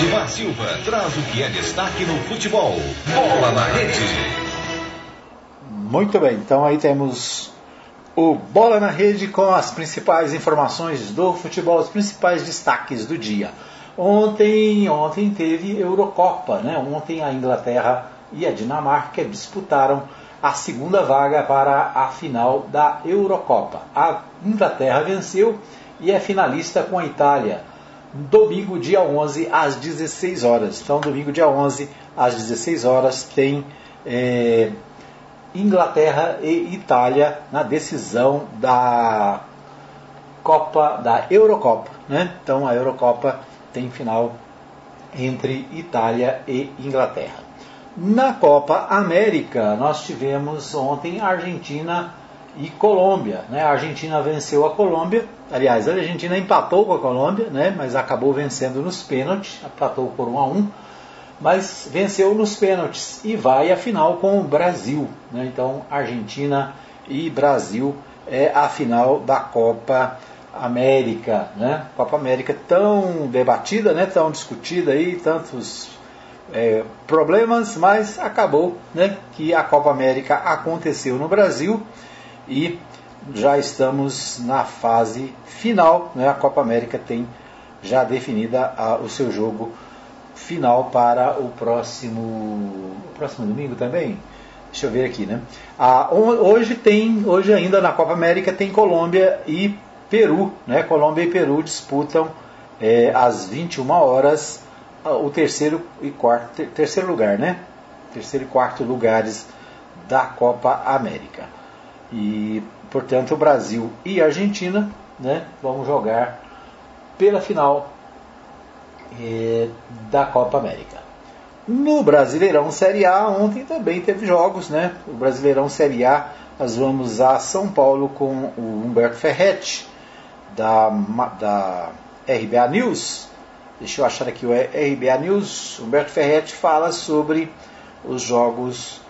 Edmar Silva traz o que é destaque no futebol. Bola na rede. Muito bem, então aí temos o Bola na Rede com as principais informações do futebol, os principais destaques do dia. Ontem, ontem teve Eurocopa, né? Ontem a Inglaterra e a Dinamarca disputaram a segunda vaga para a final da Eurocopa. A Inglaterra venceu e é finalista com a Itália. Domingo, dia 11, às 16 horas. Então, domingo, dia 11, às 16 horas, tem é, Inglaterra e Itália na decisão da Copa, da Eurocopa. Né? Então, a Eurocopa tem final entre Itália e Inglaterra. Na Copa América, nós tivemos ontem Argentina e Colômbia. Né? A Argentina venceu a Colômbia, aliás, a Argentina empatou com a Colômbia, né? mas acabou vencendo nos pênaltis, empatou por 1 a 1 mas venceu nos pênaltis e vai à final com o Brasil. Né? Então, Argentina e Brasil é a final da Copa América. Né? Copa América tão debatida, né? tão discutida aí, tantos é, problemas, mas acabou né? que a Copa América aconteceu no Brasil e já estamos na fase final. Né? A Copa América tem já definida a, o seu jogo final para o próximo, próximo domingo também. Deixa eu ver aqui, né? Ah, hoje tem, hoje ainda na Copa América tem Colômbia e Peru, né? Colômbia e Peru disputam é, às 21 horas o terceiro e quarto, terceiro lugar, né? Terceiro e quarto lugares da Copa América. E, portanto, o Brasil e a Argentina, né? Vão jogar pela final é, da Copa América. No Brasileirão Série A, ontem também teve jogos, né? O Brasileirão Série A, nós vamos a São Paulo com o Humberto Ferretti, da, da RBA News. Deixa eu achar aqui o RBA News. Humberto Ferretti fala sobre os jogos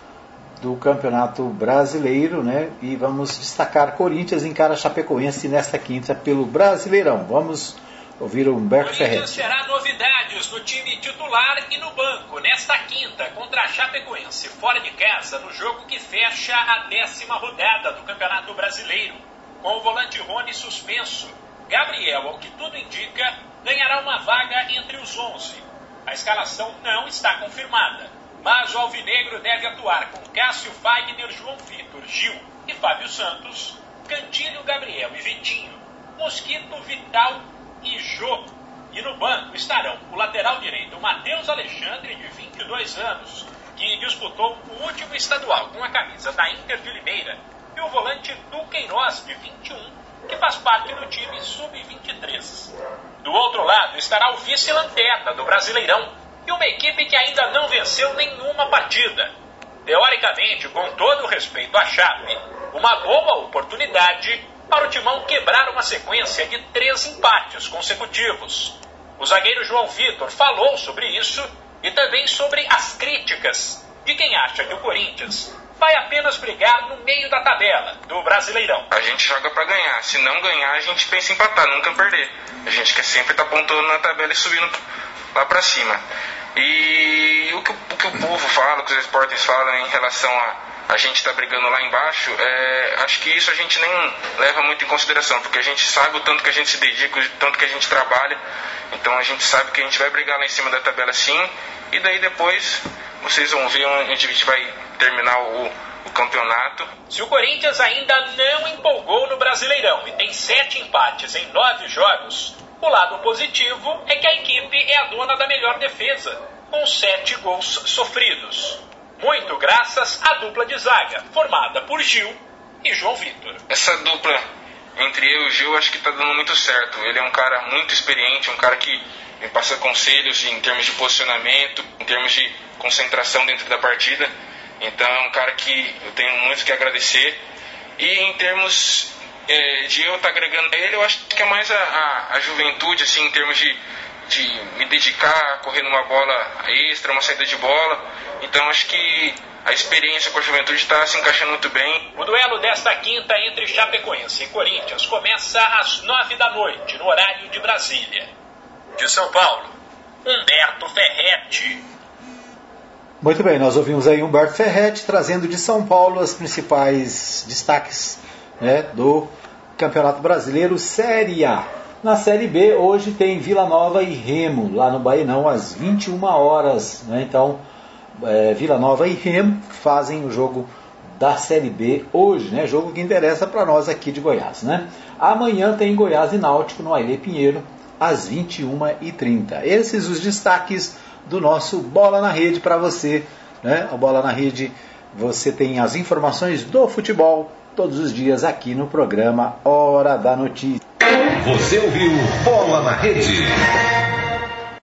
do Campeonato Brasileiro, né? E vamos destacar Corinthians em cara Chapecoense nesta quinta pelo Brasileirão. Vamos ouvir o Humberto Ferretti. terá novidades no time titular e no banco nesta quinta contra a Chapecoense, fora de casa, no jogo que fecha a décima rodada do Campeonato Brasileiro. Com o volante Rony suspenso, Gabriel, ao que tudo indica, ganhará uma vaga entre os 11. A escalação não está confirmada, mas o Alvinegro deve atuar com Cássio Wagner, João Vitor, Gil e Fábio Santos, Cantilho, Gabriel e Vitinho, Mosquito, Vital e Jô. E no banco estarão o lateral direito Matheus Alexandre, de 22 anos, que disputou o último estadual com a camisa da Inter de Limeira, e o volante Duqueiroz, de 21, que faz parte do time sub-23. Do outro lado estará o vice-lanterna do Brasileirão e uma equipe que ainda não venceu nenhuma partida. Teoricamente, com todo o respeito à Chape, uma boa oportunidade para o Timão quebrar uma sequência de três empates consecutivos. O zagueiro João Vitor falou sobre isso e também sobre as críticas de quem acha que o Corinthians vai apenas brigar no meio da tabela do Brasileirão. A gente joga para ganhar. Se não ganhar, a gente pensa em empatar, nunca perder. A gente quer sempre estar tá pontuando na tabela e subindo lá para cima. E o que, o que, o povo fala, o que os esportes falam em relação a a gente está brigando lá embaixo, é, acho que isso a gente nem leva muito em consideração, porque a gente sabe o tanto que a gente se dedica, o tanto que a gente trabalha, então a gente sabe que a gente vai brigar lá em cima da tabela sim, e daí depois vocês vão ver onde a gente vai terminar o, o campeonato. Se o Corinthians ainda não empolgou no Brasileirão e tem sete empates em nove jogos, o lado positivo é que a equipe é a dona da melhor defesa, com sete gols sofridos muito graças à dupla de zaga, formada por Gil e João Vitor. Essa dupla entre eu e o Gil acho que está dando muito certo. Ele é um cara muito experiente, um cara que me passa conselhos em termos de posicionamento, em termos de concentração dentro da partida. Então é um cara que eu tenho muito que agradecer. E em termos é, de eu estar tá agregando a ele, eu acho que é mais a, a, a juventude, assim, em termos de de me dedicar a correr numa bola extra, uma saída de bola. Então acho que a experiência com a juventude está se encaixando muito bem. O duelo desta quinta entre Chapecoense e Corinthians começa às nove da noite, no horário de Brasília. De São Paulo, Humberto Ferretti. Muito bem, nós ouvimos aí Humberto Ferretti trazendo de São Paulo as principais destaques né, do Campeonato Brasileiro Série A. Na Série B, hoje tem Vila Nova e Remo, lá no Bainão, às 21 horas. Né? Então, é, Vila Nova e Remo fazem o jogo da Série B hoje, né? Jogo que interessa para nós aqui de Goiás, né? Amanhã tem Goiás e Náutico no Aile Pinheiro, às 21h30. Esses os destaques do nosso Bola na Rede para você, né? O Bola na Rede, você tem as informações do futebol todos os dias aqui no programa Hora da Notícia. Você ouviu Bola na Rede.